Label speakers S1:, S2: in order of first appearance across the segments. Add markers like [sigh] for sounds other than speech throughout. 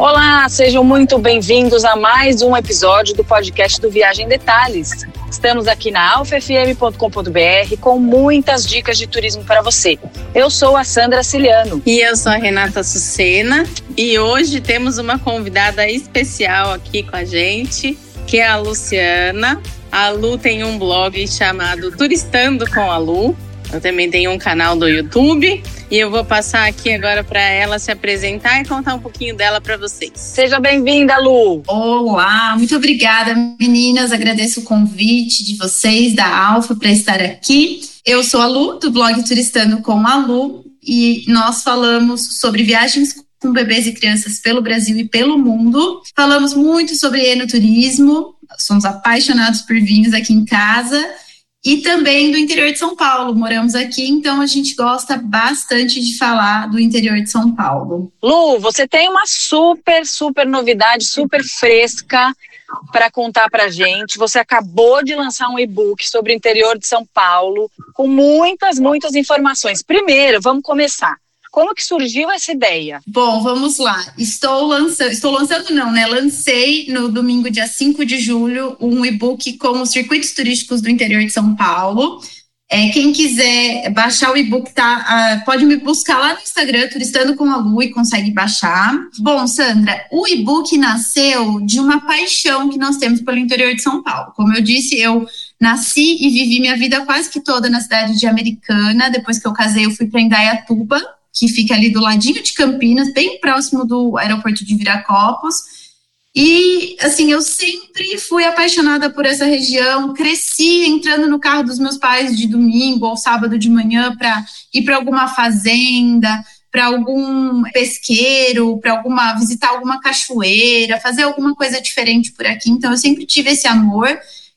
S1: Olá, sejam muito bem-vindos a mais um episódio do podcast do Viagem Detalhes. Estamos aqui na alfafm.com.br com muitas dicas de turismo para você. Eu sou a Sandra Ciliano.
S2: E eu sou a Renata Sucena. E hoje temos uma convidada especial aqui com a gente, que é a Luciana. A Lu tem um blog chamado Turistando com a Lu. Eu também tenho um canal do YouTube e eu vou passar aqui agora para ela se apresentar e contar um pouquinho dela para vocês.
S1: Seja bem-vinda, Lu.
S3: Olá, muito obrigada, meninas. Agradeço o convite de vocês da Alfa para estar aqui. Eu sou a Lu do blog Turistando com a Lu e nós falamos sobre viagens com bebês e crianças pelo Brasil e pelo mundo. Falamos muito sobre enoturismo, somos apaixonados por vinhos aqui em casa e também do interior de São Paulo. Moramos aqui, então a gente gosta bastante de falar do interior de São Paulo.
S1: Lu, você tem uma super, super novidade, super fresca para contar para gente. Você acabou de lançar um e-book sobre o interior de São Paulo com muitas, muitas informações. Primeiro, vamos começar. Como que surgiu essa ideia?
S3: Bom, vamos lá. Estou lançando, estou lançando não, né? Lancei no domingo, dia 5 de julho, um e-book com os circuitos turísticos do interior de São Paulo. É, quem quiser baixar o e-book, tá, uh, pode me buscar lá no Instagram, Turistando com a Lu, e consegue baixar. Bom, Sandra, o e-book nasceu de uma paixão que nós temos pelo interior de São Paulo. Como eu disse, eu nasci e vivi minha vida quase que toda na cidade de Americana. Depois que eu casei, eu fui para Indaiatuba, que fica ali do ladinho de Campinas, bem próximo do aeroporto de Viracopos. E, assim, eu sempre fui apaixonada por essa região, cresci entrando no carro dos meus pais de domingo ou sábado de manhã para ir para alguma fazenda, para algum pesqueiro, para alguma visitar alguma cachoeira, fazer alguma coisa diferente por aqui. Então, eu sempre tive esse amor.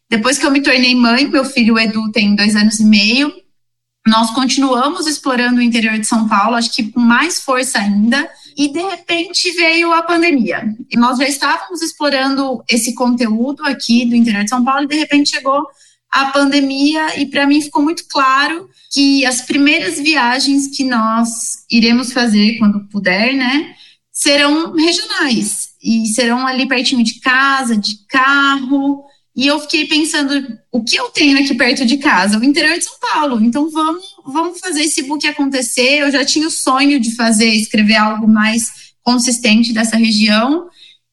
S3: Depois que eu me tornei mãe, meu filho Edu tem dois anos e meio, nós continuamos explorando o interior de São Paulo, acho que com mais força ainda, e de repente veio a pandemia. E nós já estávamos explorando esse conteúdo aqui do interior de São Paulo, e de repente chegou a pandemia, e para mim ficou muito claro que as primeiras viagens que nós iremos fazer quando puder, né, serão regionais e serão ali pertinho de casa, de carro. E eu fiquei pensando, o que eu tenho aqui perto de casa? O interior de São Paulo. Então vamos, vamos fazer esse book acontecer. Eu já tinha o sonho de fazer, escrever algo mais consistente dessa região.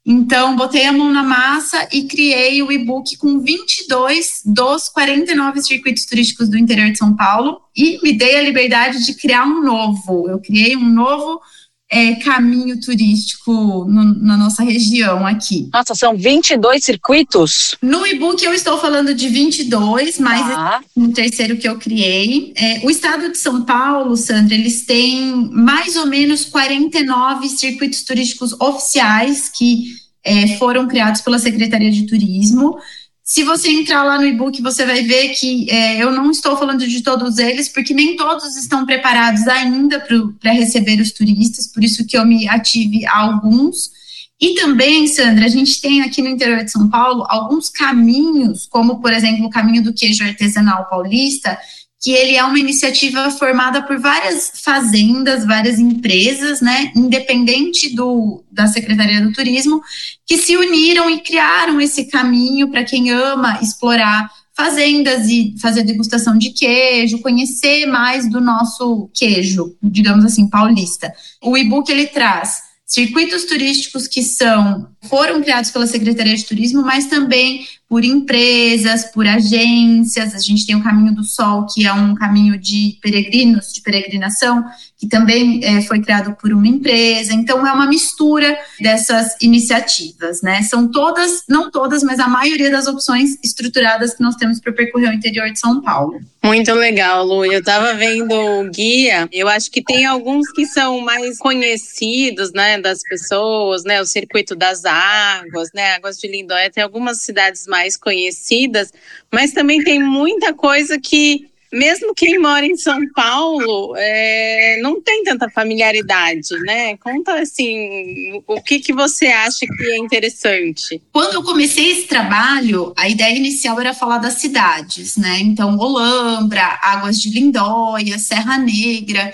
S3: Então, botei a mão na massa e criei o e-book com 22 dos 49 circuitos turísticos do interior de São Paulo e me dei a liberdade de criar um novo. Eu criei um novo é, caminho turístico no, na nossa região aqui.
S1: Nossa, são 22 circuitos?
S3: No e-book eu estou falando de 22, mas ah. no terceiro que eu criei. É, o estado de São Paulo, Sandra, eles têm mais ou menos 49 circuitos turísticos oficiais que é, foram criados pela Secretaria de Turismo. Se você entrar lá no e-book, você vai ver que é, eu não estou falando de todos eles, porque nem todos estão preparados ainda para receber os turistas, por isso que eu me ative a alguns. E também, Sandra, a gente tem aqui no interior de São Paulo alguns caminhos, como, por exemplo, o caminho do queijo artesanal paulista, que ele é uma iniciativa formada por várias fazendas, várias empresas, né, independente do, da Secretaria do Turismo, que se uniram e criaram esse caminho para quem ama explorar fazendas e fazer degustação de queijo, conhecer mais do nosso queijo, digamos assim, paulista. O e-book ele traz circuitos turísticos que são foram criados pela Secretaria de Turismo, mas também por empresas, por agências. A gente tem o Caminho do Sol, que é um caminho de peregrinos, de peregrinação, que também é, foi criado por uma empresa. Então, é uma mistura dessas iniciativas, né? São todas, não todas, mas a maioria das opções estruturadas que nós temos para percorrer o interior de São Paulo.
S2: Muito legal, Lu. Eu estava vendo o guia, eu acho que tem alguns que são mais conhecidos, né, das pessoas, né? O Circuito das Águas, né? Águas de Lindóia, tem algumas cidades mais conhecidas, mas também tem muita coisa que mesmo quem mora em São Paulo é, não tem tanta familiaridade, né? Conta assim, o que, que você acha que é interessante?
S3: Quando eu comecei esse trabalho, a ideia inicial era falar das cidades, né? Então, Olambra, Águas de Lindóia, Serra Negra.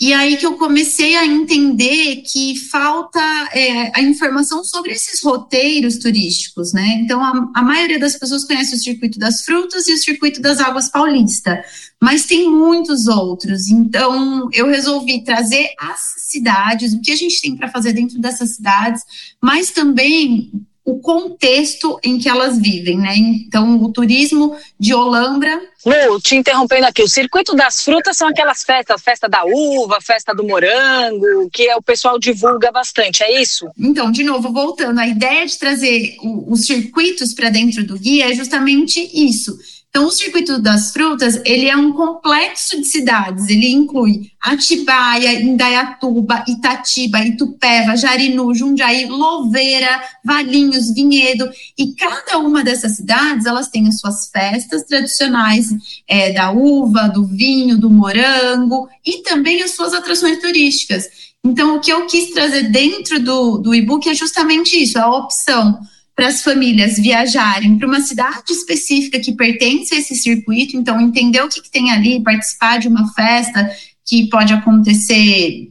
S3: E aí que eu comecei a entender que falta é, a informação sobre esses roteiros turísticos, né? Então, a, a, maioria das pessoas conhece o circuito das frutas e o circuito das águas paulista, mas tem muitos outros. Então, eu resolvi trazer as cidades, o que a gente tem para fazer dentro dessas cidades, mas também o contexto em que elas vivem, né? Então, o turismo de Olambra.
S1: Lu, te interrompendo aqui, o circuito das frutas são aquelas festas, festa da uva, festa do morango, que é o pessoal divulga bastante, é isso?
S3: Então, de novo, voltando, a ideia de trazer o, os circuitos para dentro do guia é justamente isso então, o circuito das frutas, ele é um complexo de cidades, ele inclui Atibaia, Indaiatuba, Itatiba, Itupeva, Jarinu, Jundiaí, Louveira, Valinhos, Vinhedo, e cada uma dessas cidades, elas têm as suas festas tradicionais é, da uva, do vinho, do morango, e também as suas atrações turísticas. Então, o que eu quis trazer dentro do, do e-book é justamente isso, a opção para as famílias viajarem para uma cidade específica que pertence a esse circuito, então entender o que, que tem ali, participar de uma festa que pode acontecer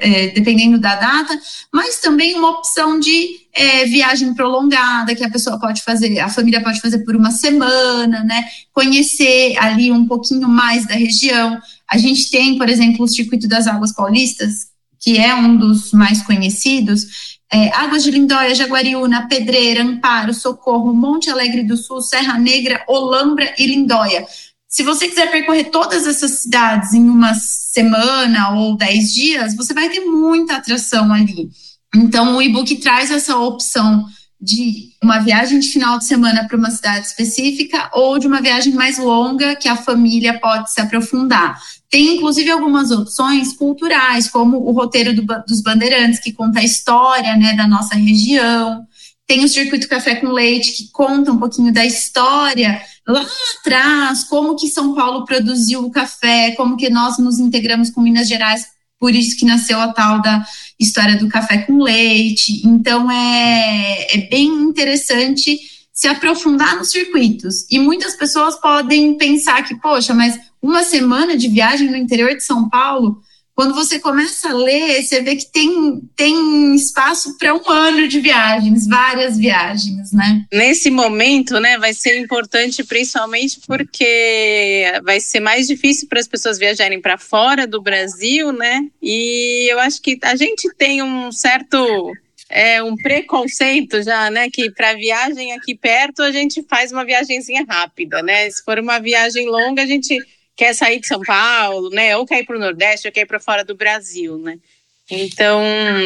S3: é, dependendo da data, mas também uma opção de é, viagem prolongada que a pessoa pode fazer, a família pode fazer por uma semana, né? Conhecer ali um pouquinho mais da região. A gente tem, por exemplo, o Circuito das Águas Paulistas, que é um dos mais conhecidos, é, Águas de Lindóia, Jaguariúna, Pedreira, Amparo, Socorro, Monte Alegre do Sul, Serra Negra, Olambra e Lindóia. Se você quiser percorrer todas essas cidades em uma semana ou dez dias, você vai ter muita atração ali. Então, o e-book traz essa opção de uma viagem de final de semana para uma cidade específica ou de uma viagem mais longa que a família pode se aprofundar. Tem, inclusive, algumas opções culturais, como o roteiro do, dos Bandeirantes, que conta a história né, da nossa região. Tem o Circuito Café com Leite, que conta um pouquinho da história lá atrás, como que São Paulo produziu o café, como que nós nos integramos com Minas Gerais, por isso que nasceu a tal da história do café com leite. Então, é, é bem interessante se aprofundar nos circuitos. E muitas pessoas podem pensar que, poxa, mas uma semana de viagem no interior de São Paulo, quando você começa a ler, você vê que tem, tem espaço para um ano de viagens, várias viagens, né?
S2: Nesse momento, né, vai ser importante principalmente porque vai ser mais difícil para as pessoas viajarem para fora do Brasil, né? E eu acho que a gente tem um certo é um preconceito já, né? Que para viagem aqui perto a gente faz uma viagemzinha rápida, né? Se for uma viagem longa, a gente quer sair de São Paulo, né? Ou quer ir para o Nordeste, ou quer ir para fora do Brasil, né? Então,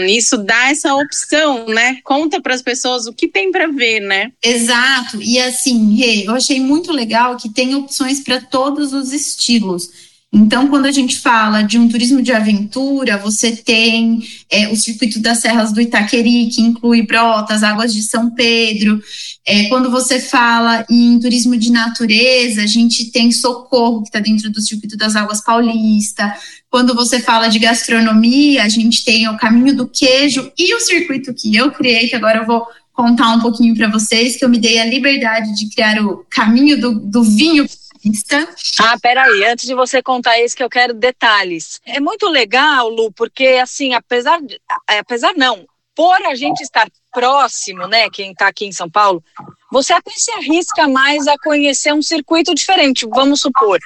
S2: isso dá essa opção, né? Conta para as pessoas o que tem para ver, né?
S3: Exato. E assim, Rê, eu achei muito legal que tem opções para todos os estilos. Então, quando a gente fala de um turismo de aventura, você tem é, o circuito das Serras do Itaqueri, que inclui Brotas, Águas de São Pedro. É, quando você fala em turismo de natureza, a gente tem Socorro, que está dentro do circuito das Águas Paulista. Quando você fala de gastronomia, a gente tem o Caminho do Queijo e o circuito que eu criei, que agora eu vou contar um pouquinho para vocês, que eu me dei a liberdade de criar o Caminho do, do Vinho
S1: pista. Ah, peraí, antes de você contar isso que eu quero detalhes. É muito legal, Lu, porque assim, apesar de, é, apesar não, por a gente estar próximo, né, quem está aqui em São Paulo, você até se arrisca mais a conhecer um circuito diferente, vamos supor.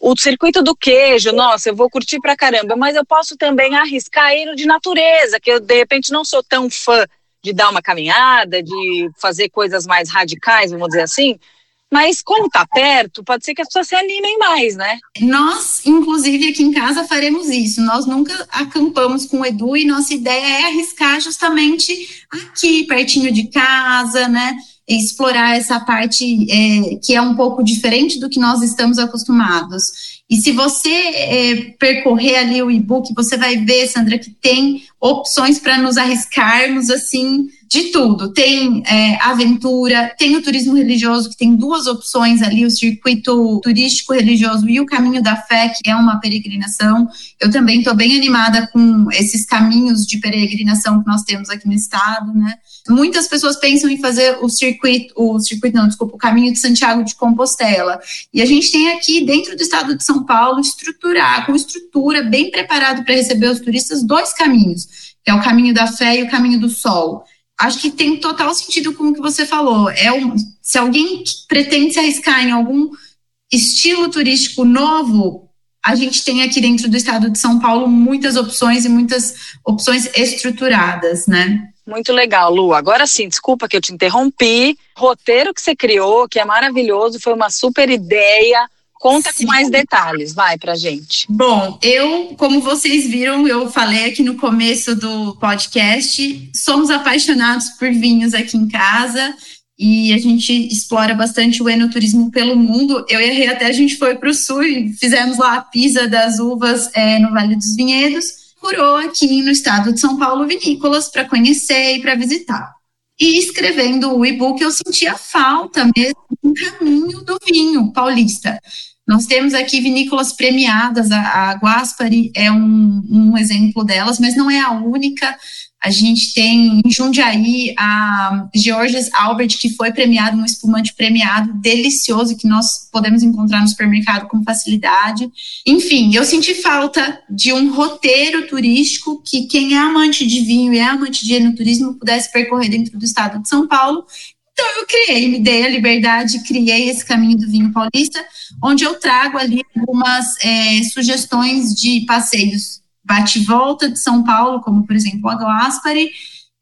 S1: O circuito do queijo, nossa, eu vou curtir pra caramba, mas eu posso também arriscar ir de natureza, que eu de repente não sou tão fã de dar uma caminhada, de fazer coisas mais radicais, vamos dizer assim, mas como tá perto, pode ser que as pessoas se animem mais, né?
S3: Nós, inclusive, aqui em casa faremos isso. Nós nunca acampamos com o Edu e nossa ideia é arriscar justamente aqui, pertinho de casa, né? explorar essa parte é, que é um pouco diferente do que nós estamos acostumados. E se você é, percorrer ali o e-book, você vai ver, Sandra, que tem opções para nos arriscarmos assim de tudo. Tem é, aventura, tem o turismo religioso, que tem duas opções ali: o circuito turístico religioso e o caminho da fé, que é uma peregrinação. Eu também estou bem animada com esses caminhos de peregrinação que nós temos aqui no estado, né? Muitas pessoas pensam em fazer o circuito, o circuito não, desculpa, o caminho de Santiago de Compostela. E a gente tem aqui dentro do estado de São Paulo estruturar com estrutura bem preparado para receber os turistas dois caminhos, que é o caminho da fé e o caminho do sol acho que tem total sentido com o que você falou. É um, se alguém pretende se arriscar em algum estilo turístico novo, a gente tem aqui dentro do estado de São Paulo muitas opções e muitas opções estruturadas, né?
S1: Muito legal, Lu. Agora sim, desculpa que eu te interrompi. Roteiro que você criou, que é maravilhoso, foi uma super ideia. Conta Sim. com mais detalhes, vai pra gente.
S3: Bom, eu, como vocês viram, eu falei aqui no começo do podcast, somos apaixonados por vinhos aqui em casa e a gente explora bastante o enoturismo pelo mundo. Eu e Rê até a gente foi para o sul e fizemos lá a pisa das uvas é, no Vale dos Vinhedos. Curou aqui no estado de São Paulo vinícolas para conhecer e para visitar. E escrevendo o e-book, eu sentia falta mesmo do caminho do vinho paulista. Nós temos aqui vinícolas premiadas, a, a Guaspari é um, um exemplo delas, mas não é a única. A gente tem em Jundiaí a Georges Albert, que foi premiado, um espumante premiado delicioso que nós podemos encontrar no supermercado com facilidade. Enfim, eu senti falta de um roteiro turístico que quem é amante de vinho e é amante de enoturismo pudesse percorrer dentro do estado de São Paulo então eu criei, me dei a liberdade, criei esse caminho do vinho paulista, onde eu trago ali algumas é, sugestões de passeios bate-volta de São Paulo, como por exemplo a Gaspari,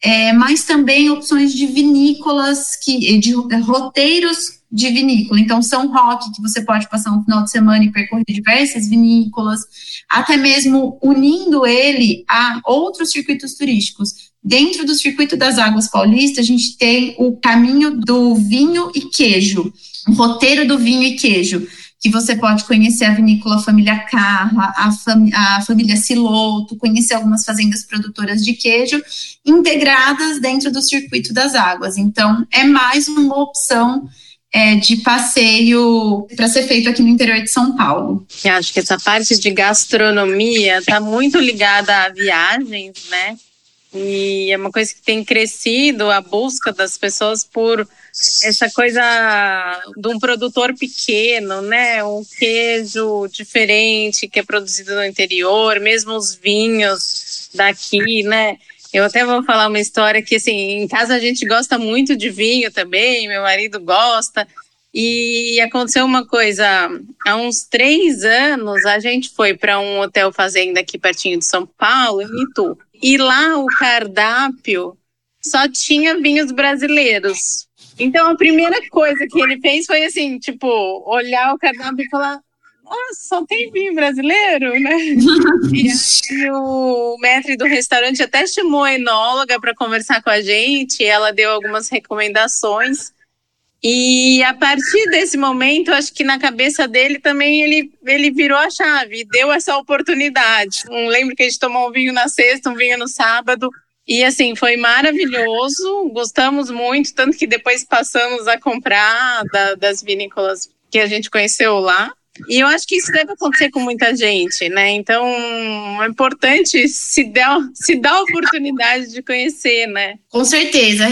S3: é, mas também opções de vinícolas, que, de roteiros de vinícola. Então, São Roque, que você pode passar um final de semana e percorrer diversas vinícolas, até mesmo unindo ele a outros circuitos turísticos. Dentro do circuito das águas paulistas, a gente tem o caminho do vinho e queijo, o roteiro do vinho e queijo, que você pode conhecer a vinícola Família Carra, a, fam a família Siloto, conhecer algumas fazendas produtoras de queijo integradas dentro do circuito das águas. Então, é mais uma opção é, de passeio para ser feito aqui no interior de São Paulo.
S2: Eu acho que essa parte de gastronomia está muito ligada a viagens, né? E é uma coisa que tem crescido a busca das pessoas por essa coisa de um produtor pequeno, né? Um queijo diferente que é produzido no interior, mesmo os vinhos daqui, né? Eu até vou falar uma história que, assim, em casa a gente gosta muito de vinho também, meu marido gosta. E aconteceu uma coisa, há uns três anos a gente foi para um hotel fazenda aqui pertinho de São Paulo, em Itu. E lá o cardápio só tinha vinhos brasileiros. Então a primeira coisa que ele fez foi assim, tipo, olhar o cardápio e falar: nossa, só tem vinho brasileiro, né? [laughs] e aí o mestre do restaurante até chamou a enóloga para conversar com a gente, ela deu algumas recomendações. E a partir desse momento, acho que na cabeça dele também ele, ele virou a chave, deu essa oportunidade. Um, lembro que a gente tomou um vinho na sexta, um vinho no sábado. E assim, foi maravilhoso, gostamos muito, tanto que depois passamos a comprar da, das vinícolas que a gente conheceu lá. E eu acho que isso deve acontecer com muita gente, né? Então é importante se dar, se dar a oportunidade de conhecer, né?
S3: Com certeza.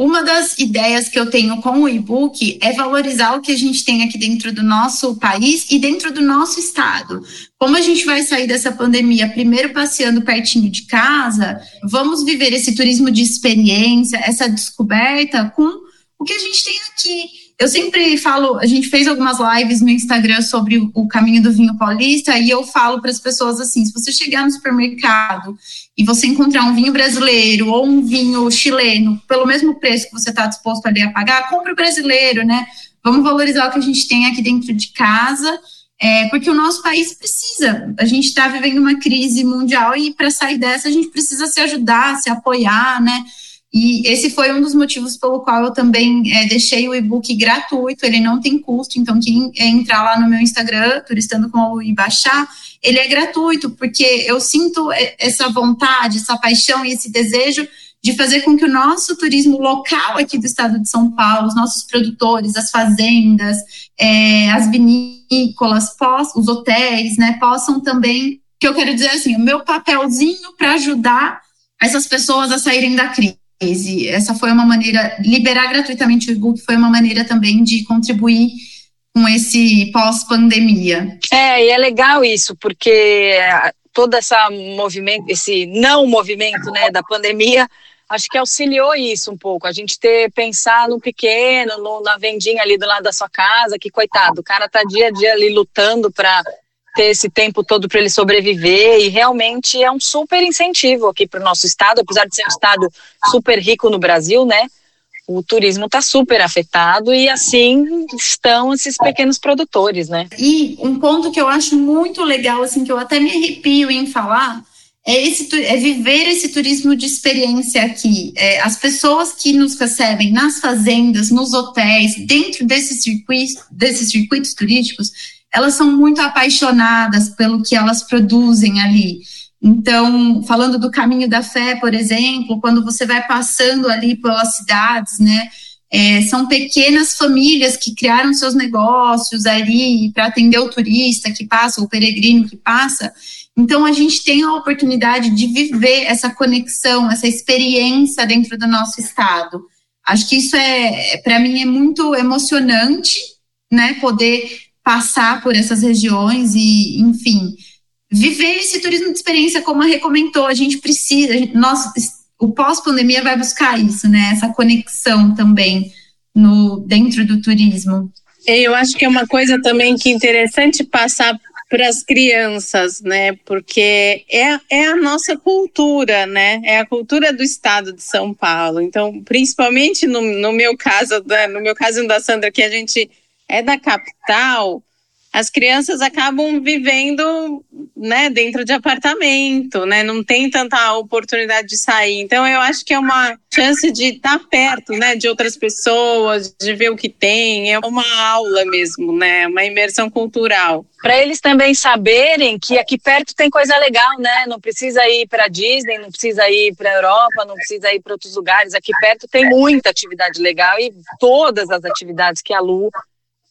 S3: Uma das ideias que eu tenho com o e-book é valorizar o que a gente tem aqui dentro do nosso país e dentro do nosso estado. Como a gente vai sair dessa pandemia primeiro passeando pertinho de casa, vamos viver esse turismo de experiência, essa descoberta com o que a gente tem aqui. Eu sempre falo, a gente fez algumas lives no Instagram sobre o caminho do vinho paulista e eu falo para as pessoas assim: se você chegar no supermercado e você encontrar um vinho brasileiro ou um vinho chileno pelo mesmo preço que você está disposto ali a pagar, compre o brasileiro, né? Vamos valorizar o que a gente tem aqui dentro de casa. É, porque o nosso país precisa. A gente está vivendo uma crise mundial e para sair dessa a gente precisa se ajudar, se apoiar, né? E esse foi um dos motivos pelo qual eu também é, deixei o e-book gratuito, ele não tem custo, então quem entrar lá no meu Instagram, turistando com o e baixar, ele é gratuito, porque eu sinto essa vontade, essa paixão e esse desejo de fazer com que o nosso turismo local aqui do estado de São Paulo, os nossos produtores, as fazendas, é, as vinícolas, os hotéis, né, possam também, que eu quero dizer assim, o meu papelzinho para ajudar essas pessoas a saírem da crise. Essa foi uma maneira, liberar gratuitamente o e-book foi uma maneira também de contribuir com esse pós-pandemia.
S1: É, e é legal isso, porque todo essa movimento, esse não movimento, né, da pandemia, acho que auxiliou isso um pouco, a gente ter pensar no pequeno, no, na vendinha ali do lado da sua casa, que coitado, o cara tá dia a dia ali lutando para ter esse tempo todo para ele sobreviver e realmente é um super incentivo aqui para o nosso estado, apesar de ser um estado super rico no Brasil, né? O turismo está super afetado e assim estão esses pequenos produtores, né?
S3: E um ponto que eu acho muito legal, assim, que eu até me arrepio em falar, é, esse, é viver esse turismo de experiência aqui. É, as pessoas que nos recebem nas fazendas, nos hotéis, dentro desses circuitos, desses circuitos turísticos, elas são muito apaixonadas pelo que elas produzem ali. Então, falando do caminho da fé, por exemplo, quando você vai passando ali pelas cidades, né, é, são pequenas famílias que criaram seus negócios ali para atender o turista que passa, o peregrino que passa. Então, a gente tem a oportunidade de viver essa conexão, essa experiência dentro do nosso estado. Acho que isso é, para mim, é muito emocionante, né, poder passar por essas regiões e, enfim, viver esse turismo de experiência, como a recomendou. A gente precisa, a gente, nós, o pós-pandemia vai buscar isso, né? Essa conexão também no dentro do turismo.
S2: Eu acho que é uma coisa também que é interessante passar para as crianças, né? Porque é, é a nossa cultura, né? É a cultura do estado de São Paulo. Então, principalmente no, no meu caso, no meu caso da Sandra, que a gente é da capital, as crianças acabam vivendo né, dentro de apartamento, né? Não tem tanta oportunidade de sair. Então eu acho que é uma chance de estar perto, né, de outras pessoas, de ver o que tem. É uma aula mesmo, né? Uma imersão cultural.
S1: Para eles também saberem que aqui perto tem coisa legal, né? Não precisa ir para Disney, não precisa ir para Europa, não precisa ir para outros lugares. Aqui perto tem muita atividade legal e todas as atividades que a Lu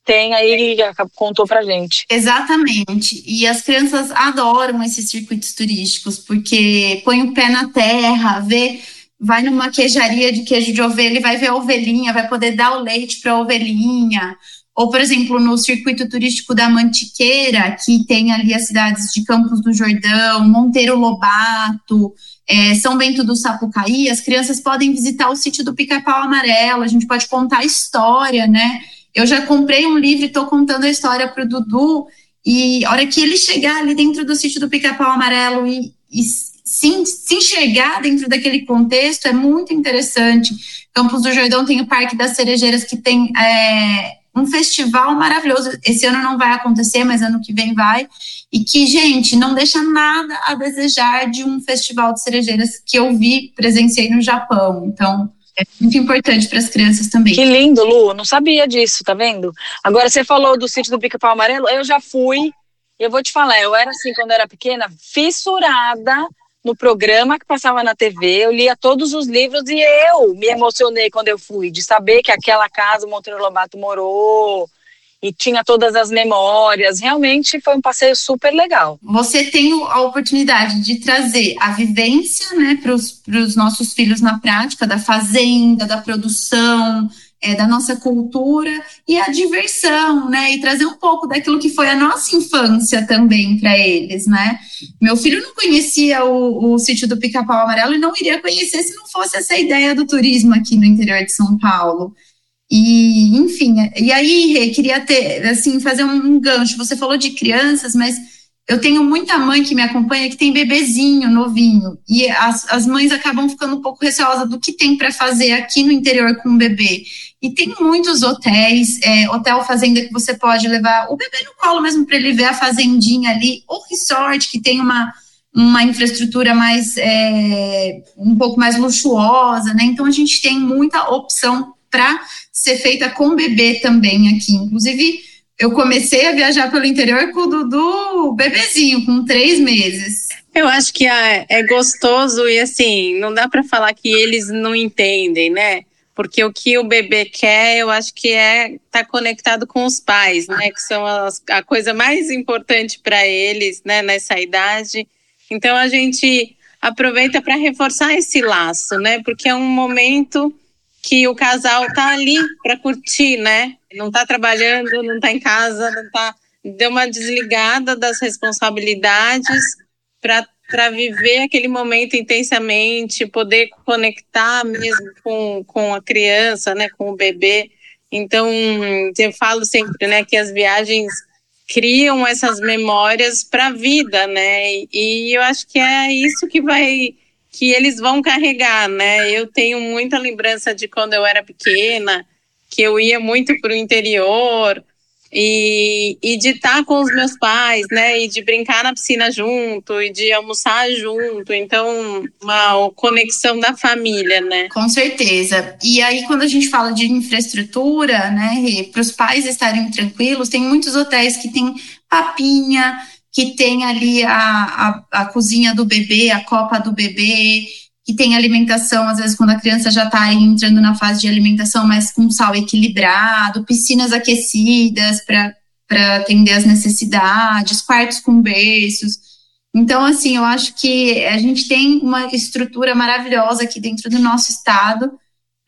S1: tem aí contou pra gente.
S3: Exatamente. E as crianças adoram esses circuitos turísticos, porque põe o pé na terra, vê, vai numa queijaria de queijo de ovelha e vai ver a ovelhinha, vai poder dar o leite para a ovelhinha. Ou, por exemplo, no circuito turístico da Mantiqueira, que tem ali as cidades de Campos do Jordão, Monteiro Lobato, é, São Bento do Sapucaí, as crianças podem visitar o sítio do Pica-Pau Amarelo, a gente pode contar a história, né? Eu já comprei um livro e estou contando a história para o Dudu. E a hora que ele chegar ali dentro do sítio do Pica-Pau Amarelo e, e se, se, enxergar dentro daquele contexto é muito interessante. Campos do Jordão tem o Parque das Cerejeiras, que tem é, um festival maravilhoso. Esse ano não vai acontecer, mas ano que vem vai. E que, gente, não deixa nada a desejar de um festival de cerejeiras que eu vi, presenciei no Japão. Então, é muito importante para as crianças também.
S1: Que lindo, Lu, não sabia disso, tá vendo? Agora você falou do sítio do Pica-Pau Amarelo, eu já fui, eu vou te falar, eu era assim quando eu era pequena, fissurada no programa que passava na TV, eu lia todos os livros e eu me emocionei quando eu fui, de saber que aquela casa o Monteiro Lobato morou, e tinha todas as memórias. Realmente foi um passeio super legal.
S3: Você tem a oportunidade de trazer a vivência né, para os nossos filhos na prática, da fazenda, da produção, é, da nossa cultura e a diversão, né? E trazer um pouco daquilo que foi a nossa infância também para eles, né? Meu filho não conhecia o, o sítio do Pica-Pau Amarelo e não iria conhecer se não fosse essa ideia do turismo aqui no interior de São Paulo. E, enfim, e aí, Rê, queria ter, assim, fazer um gancho. Você falou de crianças, mas eu tenho muita mãe que me acompanha que tem bebezinho novinho, e as, as mães acabam ficando um pouco receosas do que tem para fazer aqui no interior com o bebê. E tem muitos hotéis, é, hotel fazenda que você pode levar o bebê no colo mesmo para ele ver a fazendinha ali, ou resort que tem uma, uma infraestrutura mais é, um pouco mais luxuosa, né? Então a gente tem muita opção para ser feita com bebê também aqui. Inclusive, eu comecei a viajar pelo interior com o Dudu bebezinho, com três meses.
S2: Eu acho que é, é gostoso e assim, não dá para falar que eles não entendem, né? Porque o que o bebê quer, eu acho que é estar tá conectado com os pais, né? Que são as, a coisa mais importante para eles, né? Nessa idade. Então a gente aproveita para reforçar esse laço, né? Porque é um momento que o casal tá ali para curtir, né? Não tá trabalhando, não tá em casa, não tá deu uma desligada das responsabilidades para para viver aquele momento intensamente, poder conectar mesmo com, com a criança, né, com o bebê. Então, eu falo sempre, né, que as viagens criam essas memórias para a vida, né? E, e eu acho que é isso que vai que eles vão carregar, né? Eu tenho muita lembrança de quando eu era pequena, que eu ia muito para o interior, e, e de estar tá com os meus pais, né? E de brincar na piscina junto, e de almoçar junto. Então, uma conexão da família, né?
S3: Com certeza. E aí, quando a gente fala de infraestrutura, né, para os pais estarem tranquilos, tem muitos hotéis que tem papinha, que tem ali a, a, a cozinha do bebê, a copa do bebê, que tem alimentação, às vezes, quando a criança já está entrando na fase de alimentação, mas com sal equilibrado, piscinas aquecidas para atender as necessidades, quartos com berços. Então, assim, eu acho que a gente tem uma estrutura maravilhosa aqui dentro do nosso estado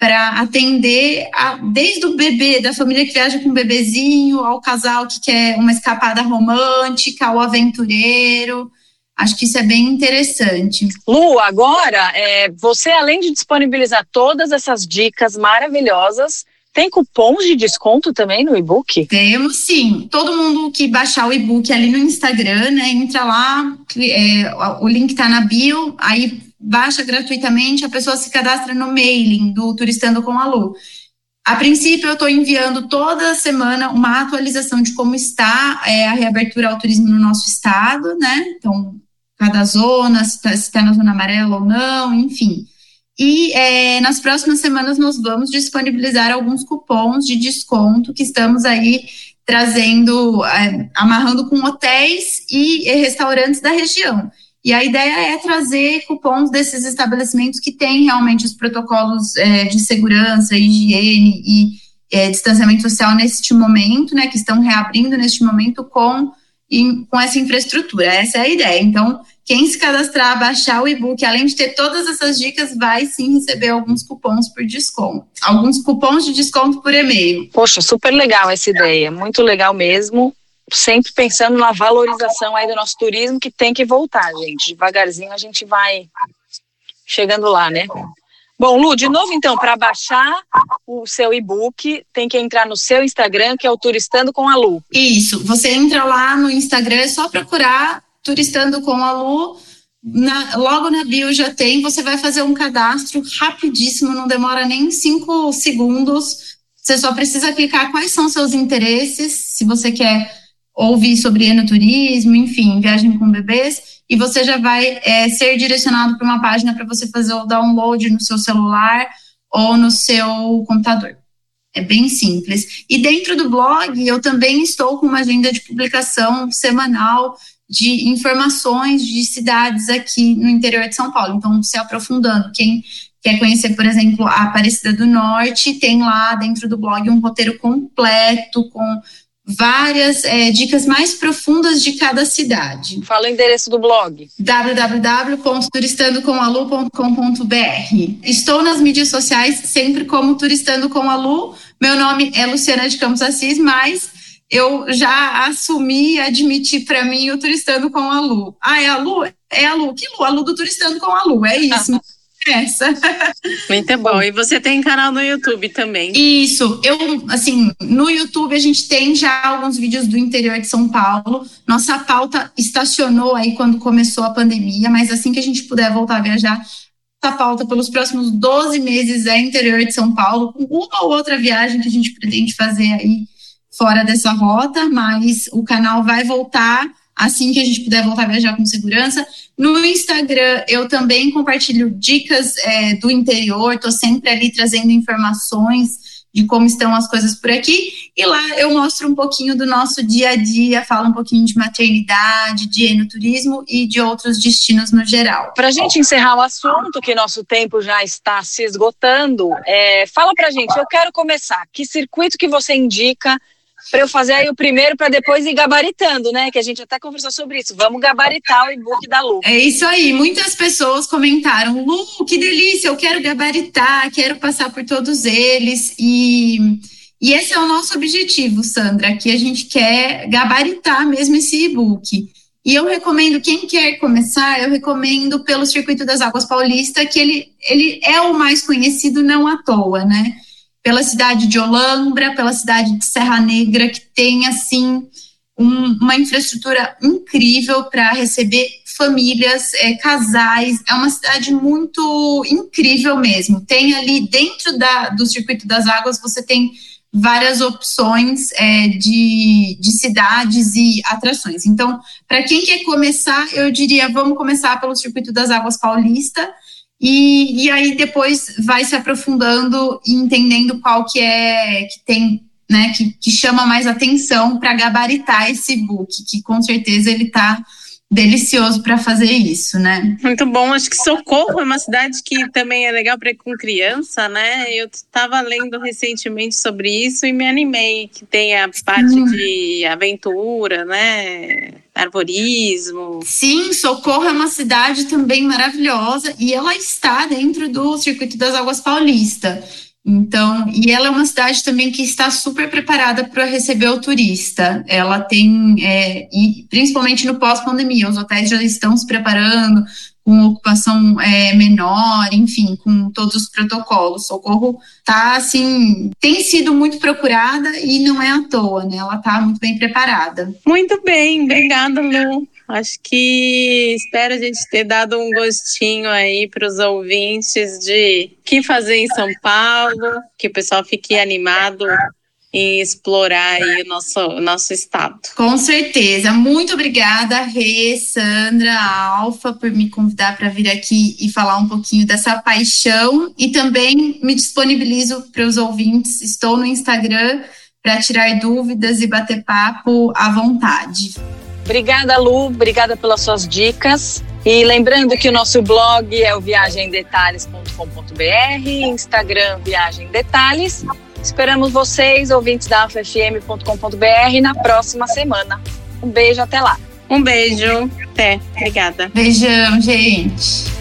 S3: para atender a, desde o bebê, da família que viaja com um bebezinho, ao casal que quer uma escapada romântica, ao aventureiro. Acho que isso é bem interessante.
S1: Lu, agora, é, você além de disponibilizar todas essas dicas maravilhosas, tem cupons de desconto também no e-book?
S3: Temos sim. Todo mundo que baixar o e-book ali no Instagram, né, entra lá, é, o link tá na bio, aí baixa gratuitamente, a pessoa se cadastra no mailing do Turistando com a Lu. A princípio, eu estou enviando toda semana uma atualização de como está é, a reabertura ao turismo no nosso estado, né? Então, cada zona, se está tá na zona amarela ou não, enfim. E é, nas próximas semanas nós vamos disponibilizar alguns cupons de desconto que estamos aí trazendo, é, amarrando com hotéis e restaurantes da região. E a ideia é trazer cupons desses estabelecimentos que têm realmente os protocolos é, de segurança, higiene e é, distanciamento social neste momento, né, que estão reabrindo neste momento com, com essa infraestrutura. Essa é a ideia. Então, quem se cadastrar, baixar o e-book, além de ter todas essas dicas, vai sim receber alguns cupons por desconto. Alguns cupons de desconto por e-mail.
S1: Poxa, super legal essa ideia, muito legal mesmo. Sempre pensando na valorização aí do nosso turismo que tem que voltar, gente. Devagarzinho a gente vai chegando lá, né? Bom, Lu, de novo então, para baixar o seu e-book, tem que entrar no seu Instagram, que é o Turistando com a Lu.
S3: Isso, você entra lá no Instagram, é só procurar Turistando com a Lu, na, logo na bio já tem, você vai fazer um cadastro rapidíssimo, não demora nem cinco segundos. Você só precisa clicar quais são seus interesses, se você quer ouvir sobre enoturismo, enfim, viagem com bebês, e você já vai é, ser direcionado para uma página para você fazer o download no seu celular ou no seu computador. É bem simples. E dentro do blog, eu também estou com uma agenda de publicação semanal de informações de cidades aqui no interior de São Paulo. Então, se aprofundando, quem quer conhecer, por exemplo, a Aparecida do Norte, tem lá dentro do blog um roteiro completo com várias é, dicas mais profundas de cada cidade.
S1: Fala o endereço do blog.
S3: www.turistandocomalu.com.br. Estou nas mídias sociais sempre como Turistando com a Lu. Meu nome é Luciana de Campos Assis, mas eu já assumi e admiti para mim o Turistando com a Lu. Ah, é a Lu? É a Lu. Que Lu? A Lu do Turistando com a Lu. É isso. [laughs] Essa.
S2: Muito bom. E você tem canal no YouTube também?
S3: Isso. Eu, assim, no YouTube a gente tem já alguns vídeos do interior de São Paulo. Nossa pauta estacionou aí quando começou a pandemia, mas assim que a gente puder voltar a viajar, essa pauta pelos próximos 12 meses é interior de São Paulo, com uma ou outra viagem que a gente pretende fazer aí fora dessa rota, mas o canal vai voltar assim que a gente puder voltar a viajar com segurança. No Instagram, eu também compartilho dicas é, do interior, estou sempre ali trazendo informações de como estão as coisas por aqui. E lá eu mostro um pouquinho do nosso dia a dia, falo um pouquinho de maternidade, de enoturismo e de outros destinos no geral.
S1: Para a gente encerrar o assunto, que nosso tempo já está se esgotando, é, fala para gente, eu quero começar. Que circuito que você indica para eu fazer aí o primeiro para depois ir gabaritando, né? Que a gente até conversou sobre isso. Vamos gabaritar o e-book da Lu.
S3: É isso aí. Muitas pessoas comentaram: Lu, que delícia, eu quero gabaritar, quero passar por todos eles. E, e esse é o nosso objetivo, Sandra, que a gente quer gabaritar mesmo esse e-book. E eu recomendo, quem quer começar, eu recomendo pelo Circuito das Águas Paulista, que ele, ele é o mais conhecido não à toa, né? Pela cidade de Olambra, pela cidade de Serra Negra, que tem assim um, uma infraestrutura incrível para receber famílias, é, casais. É uma cidade muito incrível mesmo. Tem ali dentro da, do circuito das águas, você tem várias opções é, de, de cidades e atrações. Então, para quem quer começar, eu diria, vamos começar pelo circuito das águas paulista e, e aí depois vai se aprofundando e entendendo qual que é que tem, né, que, que chama mais atenção para gabaritar esse book, que com certeza ele está delicioso para fazer isso, né?
S2: Muito bom. Acho que Socorro é uma cidade que também é legal para ir com criança, né? Eu estava lendo recentemente sobre isso e me animei, que tem a parte de aventura, né? Arborismo.
S3: Sim, Socorro é uma cidade também maravilhosa e ela está dentro do Circuito das Águas Paulista. Então, e ela é uma cidade também que está super preparada para receber o turista. Ela tem, é, e principalmente no pós-pandemia, os hotéis já estão se preparando com ocupação é, menor, enfim, com todos os protocolos. Socorro tá assim, tem sido muito procurada e não é à toa, né? Ela está muito bem preparada.
S2: Muito bem, obrigada, Lu. Acho que espero a gente ter dado um gostinho aí para os ouvintes de que fazer em São Paulo, que o pessoal fique animado em explorar aí o nosso, o nosso estado.
S3: Com certeza. Muito obrigada, Rê, Sandra, Alfa, por me convidar para vir aqui e falar um pouquinho dessa paixão. E também me disponibilizo para os ouvintes. Estou no Instagram para tirar dúvidas e bater papo à vontade.
S1: Obrigada, Lu. Obrigada pelas suas dicas. E lembrando que o nosso blog é o viagemdetalhes.com.br, Instagram Viagem Detalhes. Esperamos vocês, ouvintes da ffm.com.br, na próxima semana. Um beijo, até lá.
S2: Um beijo. Até. Obrigada.
S3: Beijão, gente.